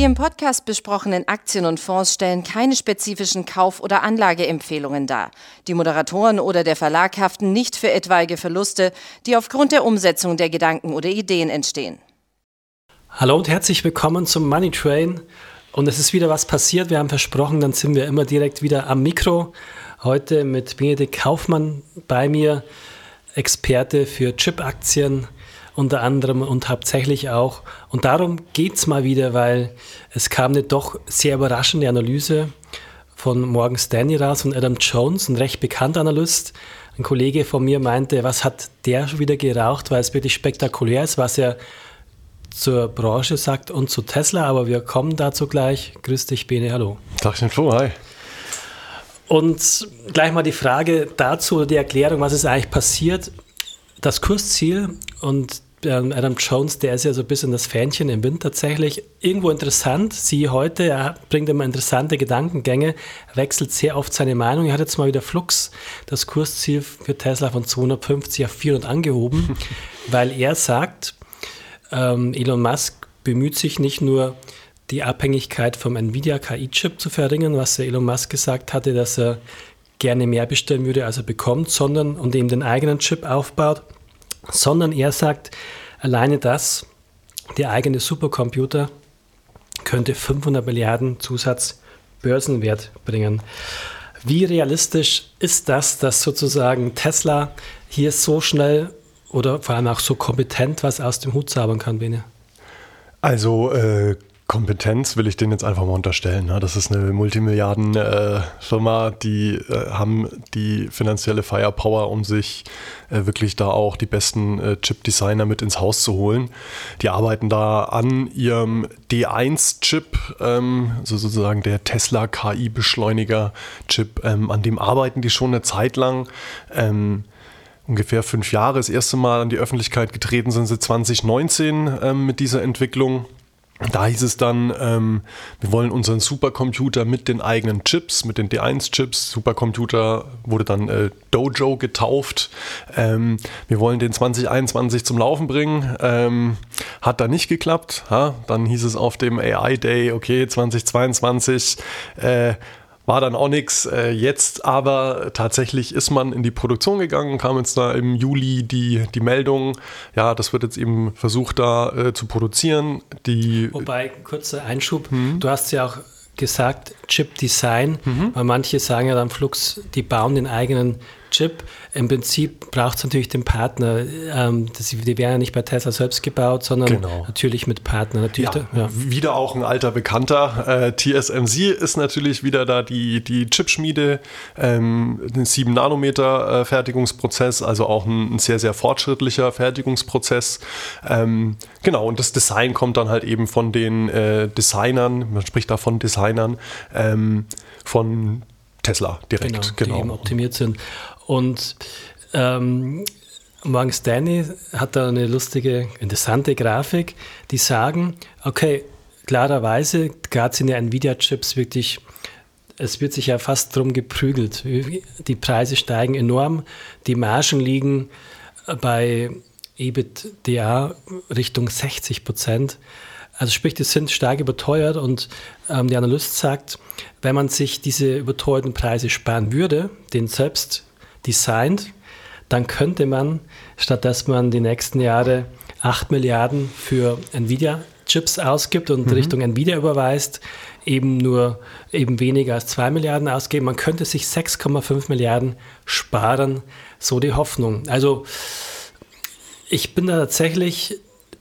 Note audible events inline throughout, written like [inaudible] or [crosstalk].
Die im Podcast besprochenen Aktien und Fonds stellen keine spezifischen Kauf- oder Anlageempfehlungen dar. Die Moderatoren oder der Verlag haften nicht für etwaige Verluste, die aufgrund der Umsetzung der Gedanken oder Ideen entstehen. Hallo und herzlich willkommen zum Money Train. Und es ist wieder was passiert. Wir haben versprochen, dann sind wir immer direkt wieder am Mikro. Heute mit Benedikt Kaufmann bei mir, Experte für Chip-Aktien unter anderem und hauptsächlich auch. Und darum geht es mal wieder, weil es kam eine doch sehr überraschende Analyse von Morgan Stanley raus, von Adam Jones, ein recht bekannter Analyst. Ein Kollege von mir meinte, was hat der schon wieder geraucht, weil es wirklich spektakulär ist, was er zur Branche sagt und zu Tesla, aber wir kommen dazu gleich. Grüß dich, Bene, hallo. Tagchen vor, hi. Und gleich mal die Frage dazu, die Erklärung, was ist eigentlich passiert. Das Kursziel und ähm, Adam Jones, der ist ja so ein bisschen das Fähnchen im Wind tatsächlich. Irgendwo interessant, sie heute, er bringt immer interessante Gedankengänge, wechselt sehr oft seine Meinung. Er hat jetzt mal wieder Flux das Kursziel für Tesla von 250 auf 400 angehoben, [laughs] weil er sagt, ähm, Elon Musk bemüht sich nicht nur, die Abhängigkeit vom Nvidia KI-Chip zu verringern, was der Elon Musk gesagt hatte, dass er gerne mehr bestellen würde, als er bekommt, sondern und eben den eigenen Chip aufbaut, sondern er sagt, alleine das, der eigene Supercomputer könnte 500 Milliarden Zusatz Börsenwert bringen. Wie realistisch ist das, dass sozusagen Tesla hier so schnell oder vor allem auch so kompetent was aus dem Hut zaubern kann, Bene? Also äh, Kompetenz will ich denen jetzt einfach mal unterstellen. Ne? Das ist eine Multimilliarden-Firma, äh, die äh, haben die finanzielle Firepower, um sich äh, wirklich da auch die besten Chip-Designer mit ins Haus zu holen. Die arbeiten da an ihrem D1-Chip, ähm, sozusagen der Tesla KI-Beschleuniger-Chip. Ähm, an dem arbeiten die schon eine Zeit lang. Ähm, ungefähr fünf Jahre. Das erste Mal an die Öffentlichkeit getreten sind sie 2019 ähm, mit dieser Entwicklung. Da hieß es dann, ähm, wir wollen unseren Supercomputer mit den eigenen Chips, mit den D1-Chips, Supercomputer wurde dann äh, Dojo getauft. Ähm, wir wollen den 2021 zum Laufen bringen. Ähm, hat da nicht geklappt. Ha? Dann hieß es auf dem AI Day, okay, 2022 äh, war dann auch nichts. Äh, jetzt aber tatsächlich ist man in die Produktion gegangen, kam jetzt da im Juli die, die Meldung, ja, das wird jetzt eben versucht da äh, zu produzieren. Die Wobei, kurzer Einschub, hm? du hast ja auch gesagt, Chip Design, mhm. weil manche sagen ja dann Flux, die bauen den eigenen Chip. Im Prinzip braucht es natürlich den Partner. Ähm, das, die werden ja nicht bei Tesla selbst gebaut, sondern genau. natürlich mit Partnern. Natürlich ja, ja. Wieder auch ein alter Bekannter. Äh, TSMC ist natürlich wieder da die, die Chipschmiede, ähm, ein 7 Nanometer äh, Fertigungsprozess, also auch ein, ein, sehr, sehr fortschrittlicher Fertigungsprozess. Ähm, genau, und das Design kommt dann halt eben von den äh, Designern, man spricht da von Designern, ähm, von Tesla direkt, genau, genau. Die eben optimiert sind. Und ähm, Morgan Stanley hat da eine lustige, interessante Grafik, die sagen, okay, klarerweise, gerade sind ja Nvidia-Chips wirklich, es wird sich ja fast drum geprügelt. Die Preise steigen enorm, die Margen liegen bei EBITDA Richtung 60 Prozent. Also sprich, die sind stark überteuert und ähm, der Analyst sagt, wenn man sich diese überteuerten Preise sparen würde, den selbst designt, dann könnte man, statt dass man die nächsten Jahre 8 Milliarden für Nvidia-Chips ausgibt und mhm. Richtung Nvidia überweist, eben nur eben weniger als 2 Milliarden ausgeben. Man könnte sich 6,5 Milliarden sparen, so die Hoffnung. Also ich bin da tatsächlich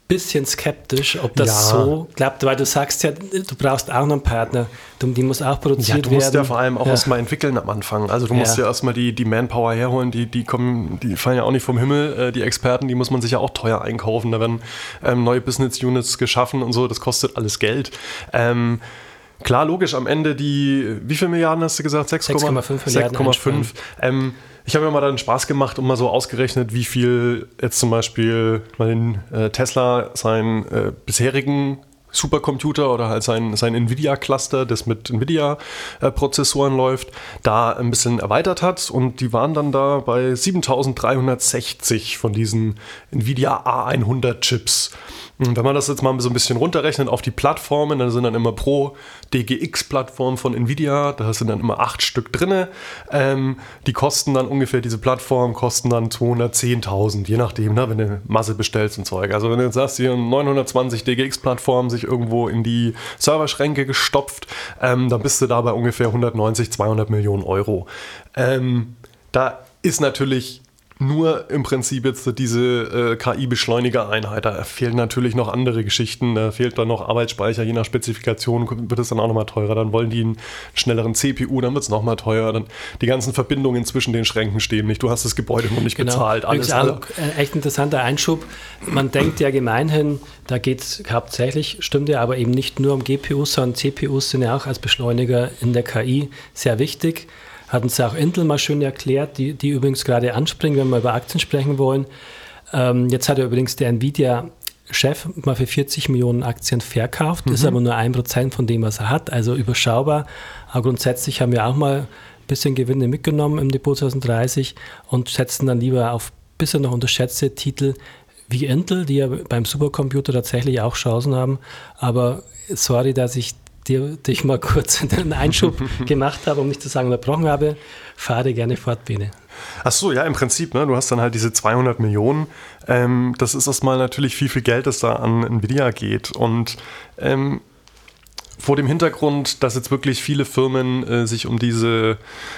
bisschen skeptisch, ob das ja. so klappt, weil du sagst ja, du brauchst auch noch einen Partner, die muss auch produziert werden. Ja, du musst werden. ja vor allem auch ja. erstmal entwickeln am Anfang. Also du musst ja, ja erstmal die, die Manpower herholen, die, die kommen, die fallen ja auch nicht vom Himmel, äh, die Experten, die muss man sich ja auch teuer einkaufen. Da werden ähm, neue Business Units geschaffen und so, das kostet alles Geld. Ähm, Klar, logisch, am Ende die, wie viele Milliarden hast du gesagt? 6,5 Milliarden. 6,5. Ähm, ich habe mir mal dann Spaß gemacht und mal so ausgerechnet, wie viel jetzt zum Beispiel den äh, Tesla seinen äh, bisherigen Supercomputer oder halt sein, sein Nvidia-Cluster, das mit Nvidia-Prozessoren läuft, da ein bisschen erweitert hat. Und die waren dann da bei 7360 von diesen Nvidia A100 Chips. Wenn man das jetzt mal so ein bisschen runterrechnet auf die Plattformen, dann sind dann immer pro DGX-Plattform von Nvidia, da sind dann immer acht Stück drin. Ähm, die kosten dann ungefähr, diese Plattform kosten dann 210.000, je nachdem, ne, wenn du Masse bestellst und Zeug. Also wenn du jetzt sagst, hier 920 DGX-Plattformen sich irgendwo in die Serverschränke gestopft, ähm, dann bist du da bei ungefähr 190, 200 Millionen Euro. Ähm, da ist natürlich nur im Prinzip jetzt diese äh, KI-Beschleuniger-Einheit. Da fehlen natürlich noch andere Geschichten. Da fehlt dann noch Arbeitsspeicher. Je nach Spezifikation wird es dann auch nochmal teurer. Dann wollen die einen schnelleren CPU, dann wird es nochmal teurer. Dann die ganzen Verbindungen zwischen den Schränken stehen nicht. Du hast das Gebäude noch nicht genau. bezahlt. Alles auch ein echt interessanter Einschub. Man denkt ja gemeinhin, da geht es hauptsächlich, stimmt ja, aber eben nicht nur um GPUs, sondern CPUs sind ja auch als Beschleuniger in der KI sehr wichtig hatten sie auch Intel mal schön erklärt, die, die übrigens gerade anspringen, wenn wir über Aktien sprechen wollen. Ähm, jetzt hat er übrigens der Nvidia-Chef mal für 40 Millionen Aktien verkauft, mhm. ist aber nur ein Prozent von dem, was er hat, also überschaubar. Aber grundsätzlich haben wir auch mal ein bisschen Gewinne mitgenommen im Depot 2030 und setzen dann lieber auf bisher noch unterschätzte Titel wie Intel, die ja beim Supercomputer tatsächlich auch Chancen haben. Aber sorry, dass ich dir, dich mal kurz [laughs] einen Einschub [laughs] gemacht habe, um nicht zu sagen unterbrochen habe. Fahre gerne fort, Bene. Ach so, ja, im Prinzip, ne, du hast dann halt diese 200 Millionen. Ähm, das ist erstmal natürlich viel, viel Geld, das da an Nvidia geht. Und ähm, vor dem Hintergrund, dass jetzt wirklich viele Firmen äh, sich um diese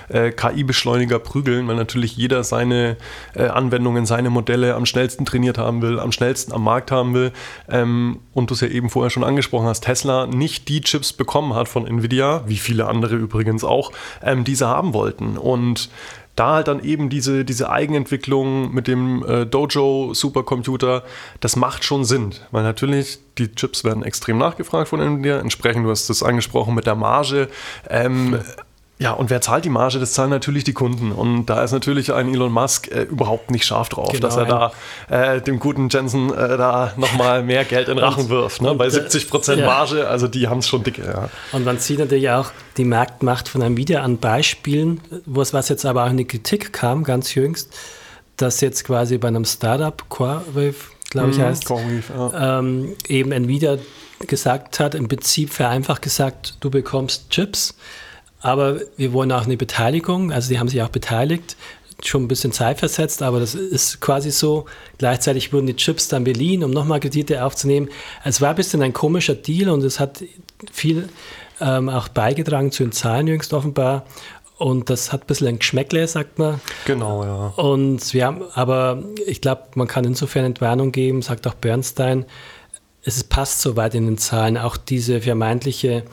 äh, KI-Beschleuniger prügeln, weil natürlich jeder seine äh, Anwendungen, seine Modelle am schnellsten trainiert haben will, am schnellsten am Markt haben will. Ähm, und du es ja eben vorher schon angesprochen hast, Tesla nicht die Chips bekommen hat von Nvidia, wie viele andere übrigens auch, ähm, die haben wollten. Und da halt dann eben diese, diese Eigenentwicklung mit dem äh, Dojo Supercomputer, das macht schon Sinn. Weil natürlich die Chips werden extrem nachgefragt von Nvidia. Entsprechend, du hast das angesprochen mit der Marge. Ähm, ja, und wer zahlt die Marge? Das zahlen natürlich die Kunden. Und da ist natürlich ein Elon Musk äh, überhaupt nicht scharf drauf, genau, dass er da äh, dem guten Jensen äh, da nochmal mehr Geld in Rachen und, wirft. Ne? Bei 70 Prozent Marge, also die haben es schon dicke. Ja. Und man sieht natürlich auch die Marktmacht von Nvidia an Beispielen, was, was jetzt aber auch in die Kritik kam, ganz jüngst, dass jetzt quasi bei einem Startup, CoreWave, glaube ich, mhm, heißt, ja. ähm, eben Nvidia gesagt hat, im Prinzip vereinfacht gesagt, du bekommst Chips aber wir wollen auch eine Beteiligung, also die haben sich auch beteiligt, schon ein bisschen Zeit versetzt, aber das ist quasi so. Gleichzeitig wurden die Chips dann beliehen, um nochmal Kredite aufzunehmen. Es war ein bisschen ein komischer Deal und es hat viel ähm, auch beigetragen zu den Zahlen jüngst offenbar. Und das hat ein bisschen ein Geschmäckle, sagt man. Genau, ja. Und wir haben, aber ich glaube, man kann insofern Entwarnung geben, sagt auch Bernstein, es passt soweit in den Zahlen. Auch diese vermeintliche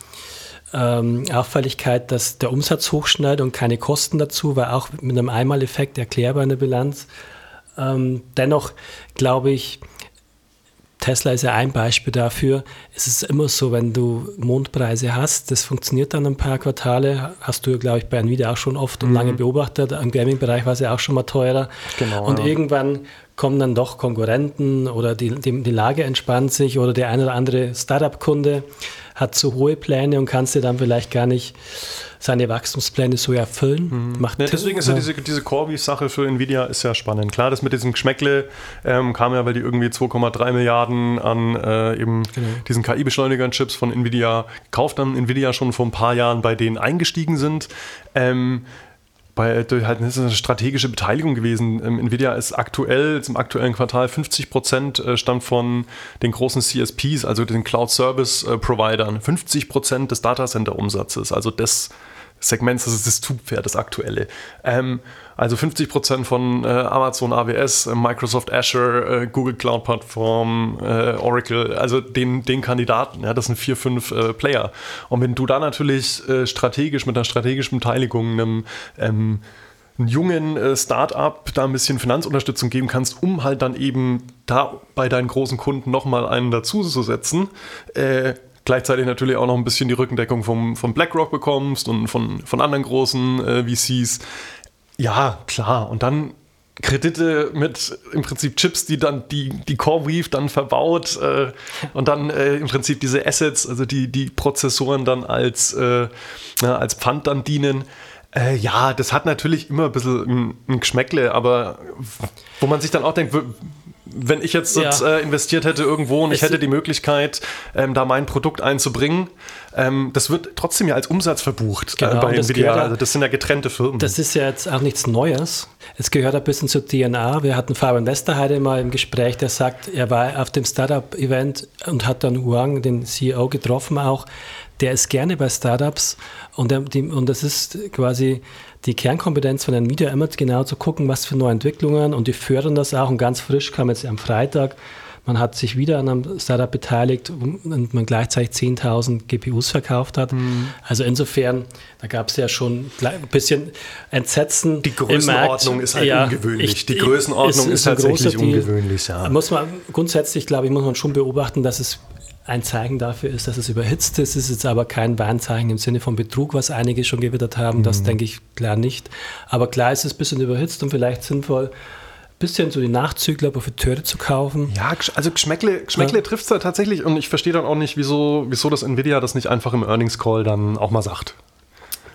ähm, Auffälligkeit, dass der Umsatz hochschneidet und keine Kosten dazu, war auch mit einem Einmaleffekt erklärbar in der Bilanz. Ähm, dennoch glaube ich, Tesla ist ja ein Beispiel dafür. Es ist immer so, wenn du Mondpreise hast, das funktioniert dann ein paar Quartale. Hast du, glaube ich, bei Nvidia auch schon oft und mhm. lange beobachtet. Im Gaming-Bereich war es ja auch schon mal teurer. Genau, und ja. irgendwann kommen dann doch Konkurrenten oder die, die, die Lage entspannt sich oder der eine oder andere Startup-Kunde hat zu hohe Pläne und kann sie dann vielleicht gar nicht seine Wachstumspläne so erfüllen. Mhm. Macht ja, deswegen ist ja, diese, diese Corby-Sache für Nvidia ist ja spannend. Klar, das mit diesem Geschmäckle ähm, kam ja, weil die irgendwie 2,3 Milliarden an äh, eben genau. diesen KI-Beschleunigern-Chips von Nvidia gekauft haben. Nvidia schon vor ein paar Jahren bei denen eingestiegen sind. Ähm, bei, halt, das ist eine strategische Beteiligung gewesen. Ähm, Nvidia ist aktuell, im aktuellen Quartal 50 Prozent äh, stammt von den großen CSPs, also den Cloud Service äh, Providern. 50 Prozent des Datacenter-Umsatzes, also des Segments, das ist das Zugpferd, das aktuelle. Ähm, also 50 Prozent von äh, Amazon AWS, äh, Microsoft Azure, äh, Google Cloud Plattform, äh, Oracle, also den, den Kandidaten. Ja, das sind vier, fünf äh, Player. Und wenn du da natürlich strategisch mit einer strategischen Beteiligung einem ähm, einen jungen äh, Start-up da ein bisschen Finanzunterstützung geben kannst, um halt dann eben da bei deinen großen Kunden nochmal einen dazu zu setzen, äh, gleichzeitig natürlich auch noch ein bisschen die Rückendeckung vom, von BlackRock bekommst und von, von anderen großen äh, VCs. Ja, klar. Und dann Kredite mit im Prinzip Chips, die dann die, die CoreWeave dann verbaut äh, und dann äh, im Prinzip diese Assets, also die, die Prozessoren dann als, äh, als Pfand dann dienen. Äh, ja, das hat natürlich immer ein bisschen ein, Geschmäckle, aber wo man sich dann auch denkt, wenn ich jetzt ja. äh, investiert hätte irgendwo und es ich hätte die Möglichkeit, ähm, da mein Produkt einzubringen, ähm, das wird trotzdem ja als Umsatz verbucht äh, genau, äh, bei Nvidia. Also das sind ja getrennte Firmen. Das ist ja jetzt auch nichts Neues. Es gehört ein bisschen zur DNA. Wir hatten Fabian Westerheide mal im Gespräch, der sagt, er war auf dem Startup-Event und hat dann Huang, den CEO, getroffen auch. Der ist gerne bei Startups und, der, die, und das ist quasi die Kernkompetenz von Nvidia immer genau zu gucken, was für neue Entwicklungen und die fördern das auch und ganz frisch kam jetzt am Freitag man hat sich wieder an einem Startup beteiligt und man gleichzeitig 10.000 GPUs verkauft hat. Mhm. Also insofern, da gab es ja schon ein bisschen Entsetzen. Die Größenordnung ist halt ja, ungewöhnlich. Ich, Die Größenordnung ist, ist, ist tatsächlich ungewöhnlich. Ja. Muss man grundsätzlich, glaube ich, muss man schon beobachten, dass es ein Zeichen dafür ist, dass es überhitzt ist. Es ist jetzt aber kein Warnzeichen im Sinne von Betrug, was einige schon gewittert haben. Das mhm. denke ich klar nicht. Aber klar ist es ein bisschen überhitzt und vielleicht sinnvoll, bisschen so die Nachzügler, Profiteure zu kaufen. Ja, also Geschmäckle, Geschmäckle ja. trifft es da tatsächlich und ich verstehe dann auch nicht, wieso, wieso das Nvidia das nicht einfach im Earnings Call dann auch mal sagt.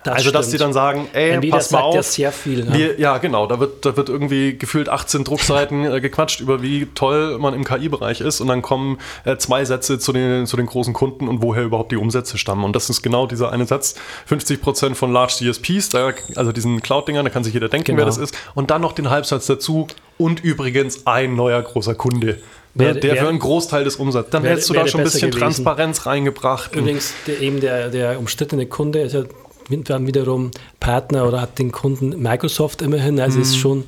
Das also, stimmt. dass sie dann sagen, ey, Nvidia pass mal auf. Ja, sehr viel, ne? wir, ja, genau. Da wird, da wird irgendwie gefühlt 18 Druckseiten äh, gequatscht über wie toll man im KI-Bereich ist und dann kommen äh, zwei Sätze zu den, zu den großen Kunden und woher überhaupt die Umsätze stammen. Und das ist genau dieser eine Satz. 50 Prozent von Large CSPs, da, also diesen Cloud-Dingern, da kann sich jeder denken, genau. wer das ist. Und dann noch den Halbsatz dazu und übrigens ein neuer großer Kunde. Wer, der für einen Großteil des Umsatzes. Dann hättest du da schon ein bisschen gewesen. Transparenz reingebracht. Übrigens, der, eben der, der umstrittene Kunde ist ja dann wiederum Partner oder hat den Kunden Microsoft immerhin, also mhm. ist schon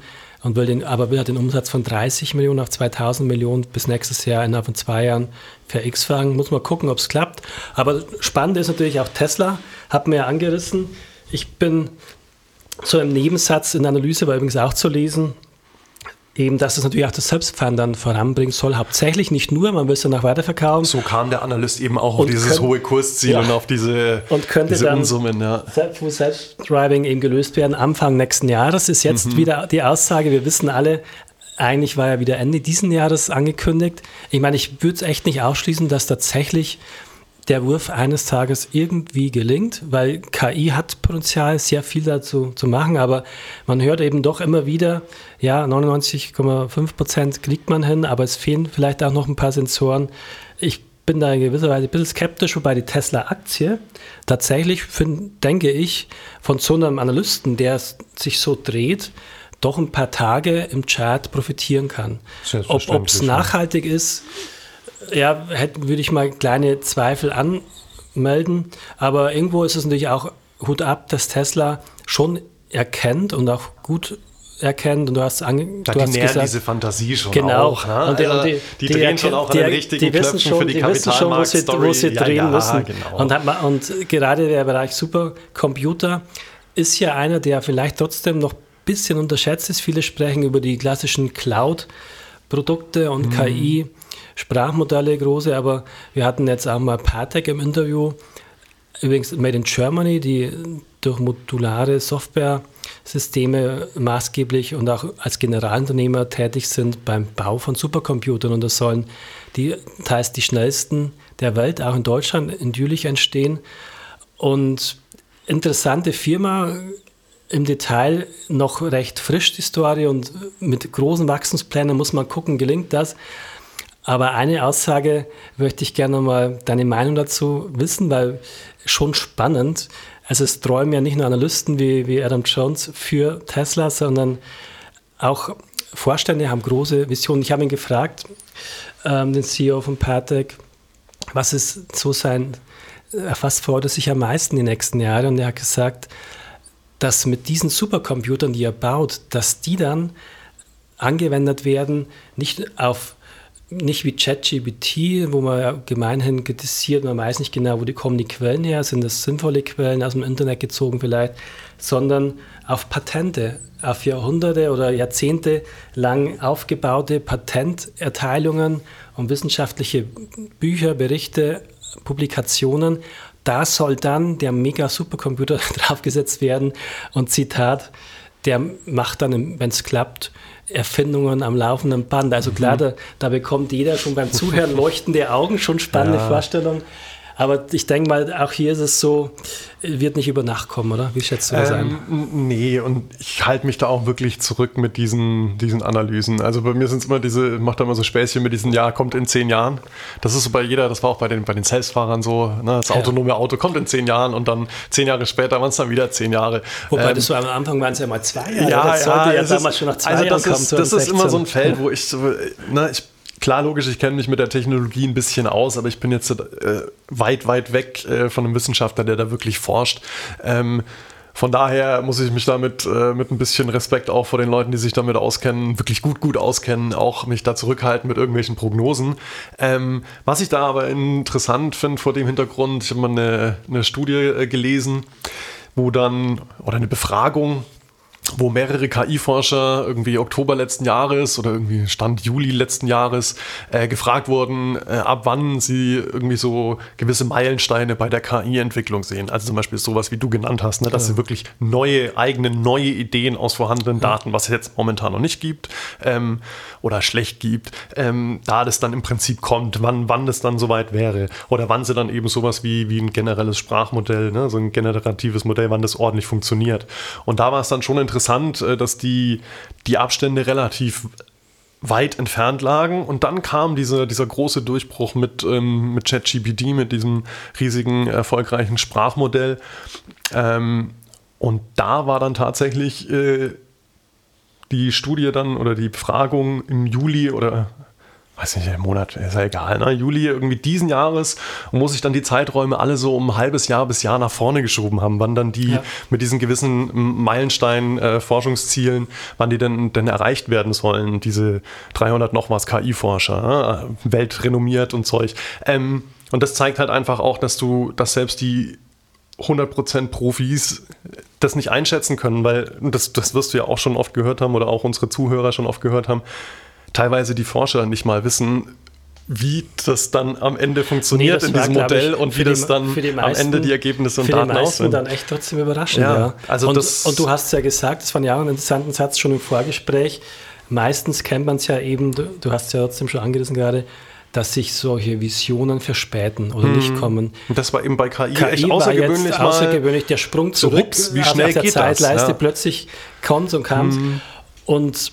und will den, aber will halt den Umsatz von 30 Millionen auf 2000 Millionen bis nächstes Jahr innerhalb von zwei Jahren für X fangen. Muss man gucken, ob es klappt. Aber spannend ist natürlich auch Tesla, hat mir ja angerissen. Ich bin so im Nebensatz in der Analyse, war übrigens auch zu lesen, eben, dass es natürlich auch das Selbstfahren dann voranbringen soll. Hauptsächlich nicht nur, man will es dann auch weiterverkaufen. So kam der Analyst eben auch auf dieses hohe Kursziel ja, und auf diese, und könnte diese dann Unsummen. Ja. Self-Driving eben gelöst werden Anfang nächsten Jahres. Ist jetzt mhm. wieder die Aussage, wir wissen alle, eigentlich war ja wieder Ende diesen Jahres angekündigt. Ich meine, ich würde es echt nicht ausschließen, dass tatsächlich der Wurf eines Tages irgendwie gelingt, weil KI hat Potenzial, sehr viel dazu zu machen, aber man hört eben doch immer wieder, ja, 99,5 Prozent kriegt man hin, aber es fehlen vielleicht auch noch ein paar Sensoren. Ich bin da in gewisser Weise ein bisschen skeptisch, wobei die Tesla-Aktie tatsächlich, find, denke ich, von so einem Analysten, der sich so dreht, doch ein paar Tage im Chart profitieren kann. Ob es nachhaltig ist, ja, hätte, würde ich mal kleine Zweifel anmelden. Aber irgendwo ist es natürlich auch Hut ab, dass Tesla schon erkennt und auch gut erkennt und du hast, ange, da du hast gesagt, diese Fantasie schon genau. auch. Ne? Und, die, also, die, die, drehen schon auch an den richtigen die wissen schon, für die, die wissen schon, wo sie, wo sie ja, drehen ja, müssen. Genau. Und, hat, und gerade der Bereich Supercomputer ist ja einer, der vielleicht trotzdem noch ein bisschen unterschätzt ist. Viele sprechen über die klassischen Cloud-Produkte und hm. KI. Sprachmodelle große, aber wir hatten jetzt auch mal Patek im Interview, übrigens Made in Germany, die durch modulare Software-Systeme maßgeblich und auch als Generalunternehmer tätig sind beim Bau von Supercomputern. Und das sollen die teils die schnellsten der Welt, auch in Deutschland, in Jülich entstehen. Und interessante Firma, im Detail noch recht frisch die Story und mit großen Wachstumsplänen muss man gucken, gelingt das. Aber eine Aussage möchte ich gerne mal deine Meinung dazu wissen, weil schon spannend. Also es träumen ja nicht nur Analysten wie, wie Adam Jones für Tesla, sondern auch Vorstände haben große Visionen. Ich habe ihn gefragt, ähm, den CEO von Patek, was ist so sein, äh, was fordert sich am meisten die nächsten Jahre? Und er hat gesagt, dass mit diesen Supercomputern, die er baut, dass die dann angewendet werden, nicht auf nicht wie ChatGPT, wo man ja gemeinhin kritisiert, man weiß nicht genau, wo die kommen die Quellen her, sind das sinnvolle Quellen aus dem Internet gezogen vielleicht, sondern auf Patente, auf Jahrhunderte oder Jahrzehnte lang aufgebaute Patenterteilungen und wissenschaftliche Bücher, Berichte, Publikationen. Da soll dann der Mega-Supercomputer [laughs] draufgesetzt werden und Zitat, der macht dann, wenn es klappt, Erfindungen am laufenden Band. Also klar, mhm. da, da, bekommt jeder schon beim Zuhören leuchtende Augen, schon spannende ja. Vorstellung. Aber ich denke mal, auch hier ist es so, wird nicht über Nacht kommen, oder? Wie schätzt du das ähm, ein? Nee, und ich halte mich da auch wirklich zurück mit diesen, diesen Analysen. Also bei mir sind es immer diese, macht da immer so Späßchen mit diesen, ja, kommt in zehn Jahren. Das ist so bei jeder, das war auch bei den, bei den Selbstfahrern so, ne? das autonome ja. Auto kommt in zehn Jahren und dann zehn Jahre später waren es dann wieder zehn Jahre. Wobei ähm, das so am Anfang waren es ja mal zwei Jahre. Ja, das sollte ja, ja damals ist, schon nach zwei also Jahren kommen. Ist, das ist immer so ein Feld, wo ich, ne, ich klar, logisch, ich kenne mich mit der Technologie ein bisschen aus, aber ich bin jetzt äh, weit, weit weg äh, von einem Wissenschaftler, der da wirklich forscht. Ähm, von daher muss ich mich damit äh, mit ein bisschen Respekt auch vor den Leuten, die sich damit auskennen, wirklich gut, gut auskennen, auch mich da zurückhalten mit irgendwelchen Prognosen. Ähm, was ich da aber interessant finde vor dem Hintergrund, ich habe mal eine, eine Studie äh, gelesen, wo dann, oder eine Befragung, wo mehrere KI-Forscher irgendwie Oktober letzten Jahres oder irgendwie Stand Juli letzten Jahres äh, gefragt wurden, äh, ab wann sie irgendwie so gewisse Meilensteine bei der KI-Entwicklung sehen. Also zum Beispiel sowas, wie du genannt hast, ne, dass ja. sie wirklich neue, eigene, neue Ideen aus vorhandenen. Daten, was es jetzt momentan noch nicht gibt ähm, oder schlecht gibt, ähm, da das dann im Prinzip kommt, wann, wann das dann soweit wäre oder wann sie dann eben sowas wie, wie ein generelles Sprachmodell, ne, so ein generatives Modell, wann das ordentlich funktioniert. Und da war es dann schon interessant, interessant, äh, dass die, die Abstände relativ weit entfernt lagen. Und dann kam diese, dieser große Durchbruch mit, ähm, mit ChatGPT, mit diesem riesigen, erfolgreichen Sprachmodell. Ähm, und da war dann tatsächlich äh, die Studie dann oder die Befragung im Juli oder weiß nicht, Monat, ist ja egal, ne? Juli irgendwie diesen Jahres muss ich dann die Zeiträume alle so um ein halbes Jahr bis Jahr nach vorne geschoben haben, wann dann die ja. mit diesen gewissen Meilenstein äh, Forschungszielen, wann die denn, denn erreicht werden sollen, diese 300 noch was KI-Forscher, ne? weltrenommiert und Zeug. Ähm, und das zeigt halt einfach auch, dass du, dass selbst die 100% Profis das nicht einschätzen können, weil das, das wirst du ja auch schon oft gehört haben oder auch unsere Zuhörer schon oft gehört haben teilweise die Forscher nicht mal wissen, wie das dann am Ende funktioniert nee, in diesem Modell ich, und wie das dann meisten, am Ende die Ergebnisse und Daten aussehen. dann echt trotzdem überraschend, ja. ja. Also und, das und du hast ja gesagt, das war ja auch ein interessanter Satz schon im Vorgespräch. Meistens kennt man es ja eben, du, du hast es ja trotzdem schon angerissen gerade, dass sich solche Visionen verspäten oder hm. nicht kommen. Und das war eben bei KI, KI echt außergewöhnlich. War außergewöhnlich der Sprung zurück, so, wie schnell auf der geht Zeitleiste das? Ja. plötzlich kommt und kam. Hm. Und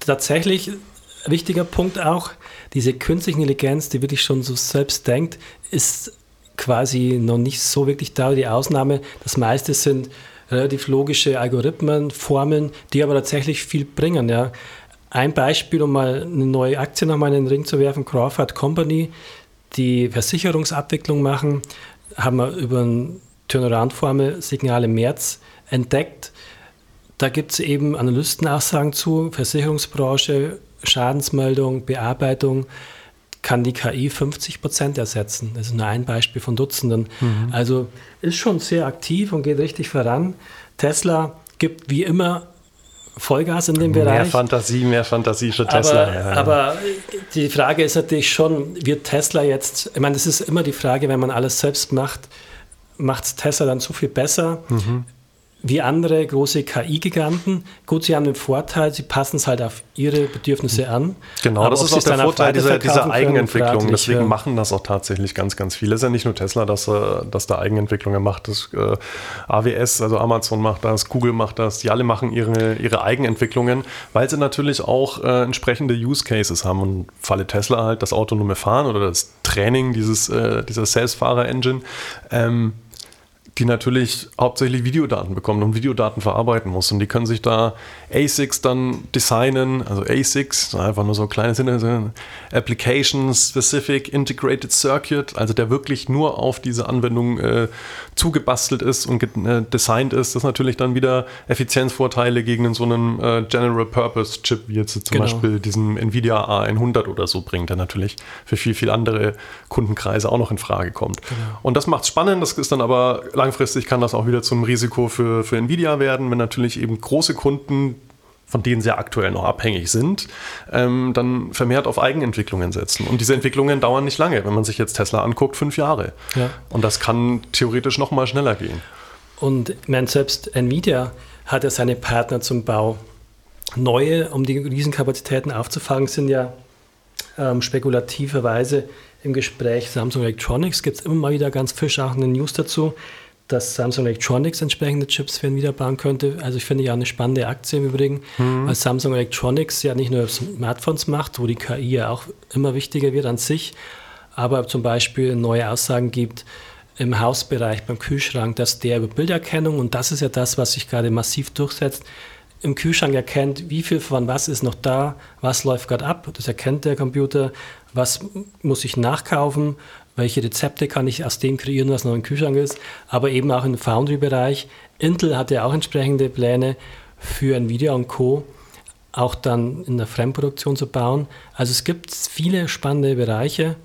tatsächlich wichtiger Punkt auch, diese künstliche Intelligenz, die wirklich schon so selbst denkt, ist quasi noch nicht so wirklich da. Die Ausnahme, das meiste sind relativ logische Algorithmen, Formeln, die aber tatsächlich viel bringen. Ja. Ein Beispiel, um mal eine neue Aktie nochmal in den Ring zu werfen, Crawford Company, die Versicherungsabwicklung machen, haben wir über eine Turnaround-Formel Signal im März entdeckt. Da gibt es eben Analystenaussagen zu, Versicherungsbranche, Schadensmeldung, Bearbeitung kann die KI 50 Prozent ersetzen. Das ist nur ein Beispiel von Dutzenden. Mhm. Also ist schon sehr aktiv und geht richtig voran. Tesla gibt wie immer Vollgas in dem mehr Bereich. Mehr Fantasie, mehr Fantasie für Tesla. Aber, ja. aber, die Frage ist natürlich schon, wird Tesla jetzt, ich meine, das ist immer die Frage, wenn man alles selbst macht, macht Tesla dann so viel besser? Mhm wie andere große KI-Giganten. Gut, sie haben den Vorteil, sie passen es halt auf ihre Bedürfnisse an. Genau, das ist auch der Vorteil dieser, dieser Eigenentwicklung. Deswegen ja. machen das auch tatsächlich ganz, ganz viele. Es ist ja nicht nur Tesla, dass, äh, dass da Eigenentwicklungen macht. Das, äh, AWS, also Amazon macht das, Google macht das. Die alle machen ihre, ihre Eigenentwicklungen, weil sie natürlich auch äh, entsprechende Use Cases haben. Und Falle Tesla halt das autonome Fahren oder das Training dieses, äh, dieser Selbstfahrer-Engine. Ähm, die natürlich hauptsächlich Videodaten bekommen und Videodaten verarbeiten muss. Und die können sich da ASICs dann designen, also ASICs, einfach nur so kleine Sinne, Application Specific Integrated Circuit, also der wirklich nur auf diese Anwendung äh, zugebastelt ist und äh, designt ist. Das ist natürlich dann wieder Effizienzvorteile gegen so einen äh, General Purpose Chip, wie jetzt zum genau. Beispiel diesen Nvidia A100 oder so bringt, der natürlich für viel, viel andere Kundenkreise auch noch in Frage kommt. Genau. Und das macht es spannend, das ist dann aber langfristig kann das auch wieder zum Risiko für, für Nvidia werden, wenn natürlich eben große Kunden, von denen sie aktuell noch abhängig sind, ähm, dann vermehrt auf Eigenentwicklungen setzen. Und diese Entwicklungen dauern nicht lange. Wenn man sich jetzt Tesla anguckt, fünf Jahre. Ja. Und das kann theoretisch noch mal schneller gehen. Und ich meine, selbst Nvidia hat ja seine Partner zum Bau. Neue, um die Riesenkapazitäten aufzufangen, sind ja ähm, spekulativerweise im Gespräch. Samsung Electronics gibt es immer mal wieder ganz eine News dazu, dass Samsung Electronics entsprechende Chips für Nvidia bauen könnte. Also ich finde ja eine spannende Aktie im Übrigen, mhm. weil Samsung Electronics ja nicht nur Smartphones macht, wo die KI ja auch immer wichtiger wird an sich, aber zum Beispiel neue Aussagen gibt im Hausbereich beim Kühlschrank, dass der über Bilderkennung, und das ist ja das, was sich gerade massiv durchsetzt, im Kühlschrank erkennt, wie viel von was ist noch da, was läuft gerade ab. Das erkennt der Computer, was muss ich nachkaufen, welche Rezepte kann ich aus dem kreieren, was noch im Kühlschrank ist, aber eben auch im Foundry-Bereich. Intel hat ja auch entsprechende Pläne für Nvidia und Co. auch dann in der Fremdproduktion zu bauen. Also es gibt viele spannende Bereiche.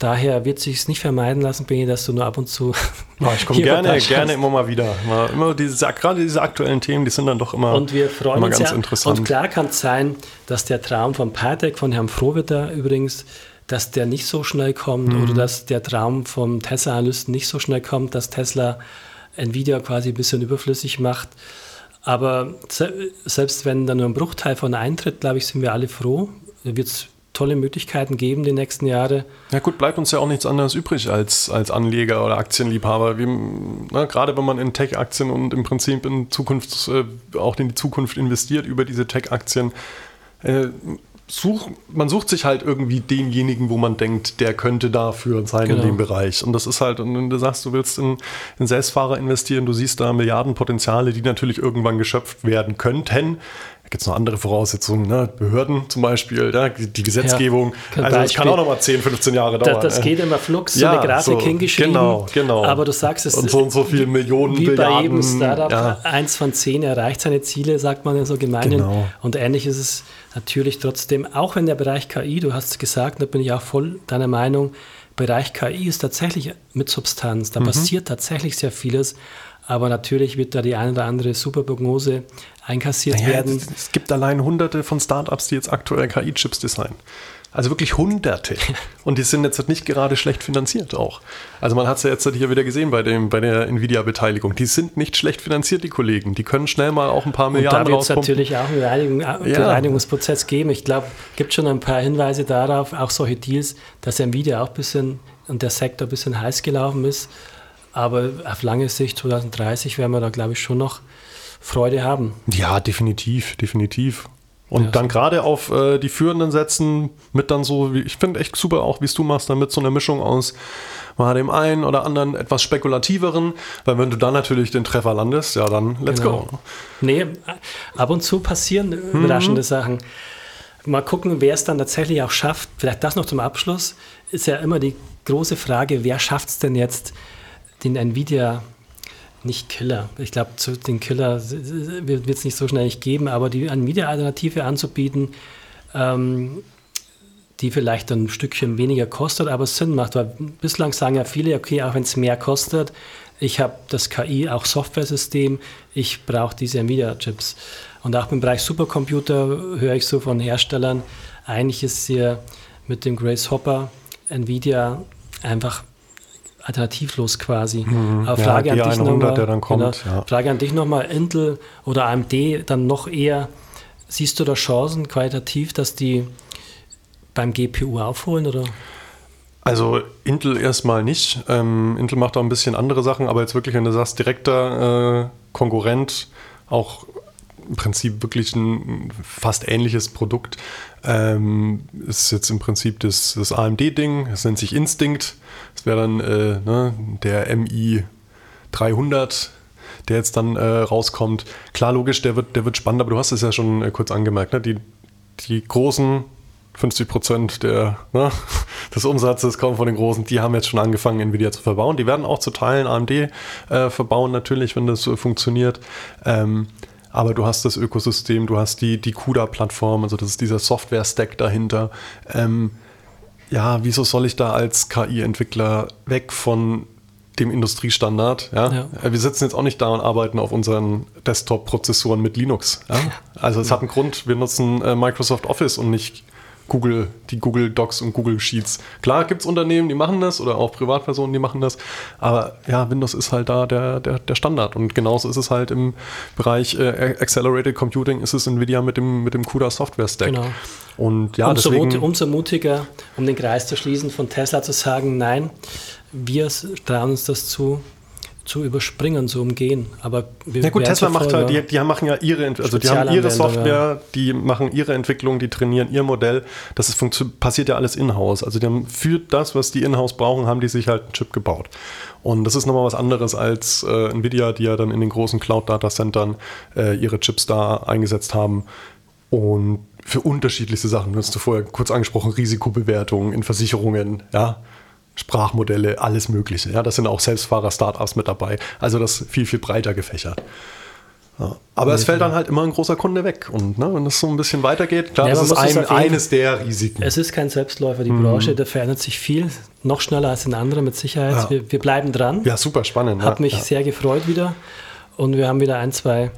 Daher wird sich es nicht vermeiden lassen, Benny, dass du nur ab und zu. [laughs] Ja, ich komme [laughs] gerne, gerne immer mal wieder. Immer diese, gerade diese aktuellen Themen, die sind dann doch immer, und wir freuen immer uns ganz ja, interessant. Und klar kann es sein, dass der Traum von Patek, von Herrn Frohwitter übrigens, dass der nicht so schnell kommt mhm. oder dass der Traum vom Tesla-Analysten nicht so schnell kommt, dass Tesla Nvidia quasi ein bisschen überflüssig macht. Aber selbst wenn da nur ein Bruchteil von eintritt, glaube ich, sind wir alle froh. Da wird es tolle Möglichkeiten geben die nächsten Jahre. Ja gut, bleibt uns ja auch nichts anderes übrig als, als Anleger oder Aktienliebhaber. Wie, na, gerade wenn man in Tech-Aktien und im Prinzip in Zukunft, äh, auch in die Zukunft investiert über diese Tech-Aktien, äh, such, man sucht sich halt irgendwie denjenigen, wo man denkt, der könnte dafür sein genau. in dem Bereich. Und das ist halt, und wenn du sagst, du willst in, in Selbstfahrer investieren, du siehst da Milliardenpotenziale, die natürlich irgendwann geschöpft werden könnten, da gibt es noch andere Voraussetzungen, ne? Behörden zum Beispiel, ja, die Gesetzgebung. Ja, also das kann auch noch mal 10, 15 Jahre dauern. Das, das geht immer flugs, so ja, eine Grafik so, hingeschrieben. Genau, genau. Aber du sagst es. Und so und so viele Millionen, Wie Billiarden, bei jedem Startup, ja. eins von zehn erreicht seine Ziele, sagt man ja so gemeinhin. Genau. Und ähnlich ist es natürlich trotzdem, auch wenn der Bereich KI, du hast es gesagt, da bin ich auch voll deiner Meinung, Bereich KI ist tatsächlich mit Substanz, da mhm. passiert tatsächlich sehr vieles. Aber natürlich wird da die eine oder andere Superprognose einkassiert naja, werden. Es gibt allein hunderte von Startups, die jetzt aktuell KI-Chips designen. Also wirklich Hunderte. [laughs] Und die sind jetzt nicht gerade schlecht finanziert auch. Also man hat es ja jetzt hier wieder gesehen bei, dem, bei der Nvidia-Beteiligung. Die sind nicht schlecht finanziert, die Kollegen. Die können schnell mal auch ein paar Milliarden Und da wird es natürlich auch einen Bereinigung, ja. Bereinigungsprozess geben. Ich glaube, es gibt schon ein paar Hinweise darauf, auch solche Deals, dass Nvidia auch ein bisschen und der Sektor ein bisschen heiß gelaufen ist. Aber auf lange Sicht, 2030, werden wir da, glaube ich, schon noch Freude haben. Ja, definitiv, definitiv. Und ja. dann gerade auf äh, die Führenden setzen, mit dann so, ich finde echt super auch, wie es du machst, dann mit so einer Mischung aus mal dem einen oder anderen etwas spekulativeren, weil wenn du dann natürlich den Treffer landest, ja dann let's genau. go. Nee, ab und zu passieren mhm. überraschende Sachen. Mal gucken, wer es dann tatsächlich auch schafft. Vielleicht das noch zum Abschluss. Ist ja immer die große Frage, wer schafft es denn jetzt, den Nvidia nicht Killer. Ich glaube, den Killer wird es nicht so schnell nicht geben, aber die Nvidia-Alternative anzubieten, ähm, die vielleicht ein Stückchen weniger kostet, aber Sinn macht. Weil bislang sagen ja viele, okay, auch wenn es mehr kostet, ich habe das KI, auch Software-System, ich brauche diese Nvidia-Chips. Und auch im Bereich Supercomputer höre ich so von Herstellern, eigentlich ist hier mit dem Grace Hopper Nvidia einfach alternativlos quasi. Mhm. Aber Frage ja, an dich nochmal. Der dann kommt, genau, ja. Frage an dich nochmal, Intel oder AMD dann noch eher, siehst du da Chancen qualitativ, dass die beim GPU aufholen oder? Also Intel erstmal nicht. Ähm, Intel macht auch ein bisschen andere Sachen, aber jetzt wirklich, wenn du sagst, direkter äh, Konkurrent, auch im Prinzip wirklich ein fast ähnliches Produkt. Ähm, ist jetzt im Prinzip das, das AMD-Ding, es nennt sich Instinct. Das wäre dann äh, ne, der MI 300, der jetzt dann äh, rauskommt. Klar, logisch, der wird, der wird spannend, aber du hast es ja schon äh, kurz angemerkt. Ne? Die, die großen 50 Prozent der, ne, [laughs] des Umsatzes kommen von den Großen, die haben jetzt schon angefangen, Nvidia zu verbauen. Die werden auch zu Teilen AMD äh, verbauen, natürlich, wenn das äh, funktioniert. Ähm, aber du hast das Ökosystem, du hast die, die CUDA-Plattform, also das ist dieser Software-Stack dahinter. Ähm, ja, wieso soll ich da als KI-Entwickler weg von dem Industriestandard. Ja? ja? Äh, wir sitzen jetzt auch nicht da und arbeiten auf unseren Desktop-Prozessoren mit Linux. Ja? [laughs] Also es hat einen Grund, wir nutzen äh, Microsoft Office und nicht Google, die Google Docs und Google Sheets. Klar gibt es Unternehmen, die machen das oder auch Privatpersonen, die machen das, aber ja, Windows ist halt da der, der, der Standard und genauso ist es halt im Bereich äh, Accelerated Computing, ist es Nvidia mit dem, mit dem CUDA Software Stack. Genau. Und ja, umso, deswegen, umso mutiger, um den Kreis zu schließen, von Tesla zu sagen, nein, wir trauen uns das zu, zu überspringen, zu umgehen. Aber wir ja gut, Tesla macht halt, die, die machen ja ihre, also die haben ihre Software, ja. die machen ihre Entwicklung, die trainieren ihr Modell. Das ist, passiert ja alles in-house. Also die haben für das, was die in-house brauchen, haben die sich halt einen Chip gebaut. Und das ist nochmal was anderes als äh, Nvidia, die ja dann in den großen Cloud-Data-Centern äh, ihre Chips da eingesetzt haben. Und für unterschiedlichste Sachen. Du hast du vorher kurz angesprochen, Risikobewertungen in Versicherungen, ja. Sprachmodelle, alles Mögliche. Ja, das sind auch Selbstfahrer-Startups mit dabei. Also das viel, viel breiter gefächert. Ja. Aber ja, es fällt dann halt immer ein großer Kunde weg. Und ne, wenn es so ein bisschen weitergeht, klar, ja, das ist ein, eines der Risiken. Es ist kein Selbstläufer. Die mhm. Branche, da verändert sich viel. Noch schneller als in anderen mit Sicherheit. Wir, wir, bleiben dran. Ja, super spannend. Hat mich sehr gefreut wieder. Und wir haben wieder ein, zwei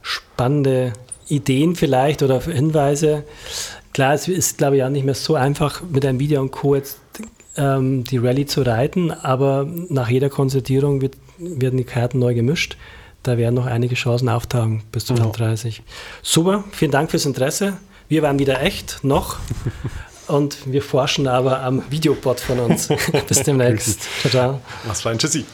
spannende Ideen vielleicht oder Hinweise. Klar, es ist, glaube ich, auch nicht mehr so einfach, mit einem Video und Co. jetzt ähm, die Rallye zu reiten, aber nach jeder Konzertierung wird, werden die Karten neu gemischt. Da werden noch einige Chancen auftauchen bis zu 30. Ja. Super, vielen Dank fürs Interesse. Wir waren wieder echt, noch. [laughs] Und wir forschen aber am Videobot von uns. [laughs] bis demnächst. Ciao, ciao. Was für ein Tschüssi.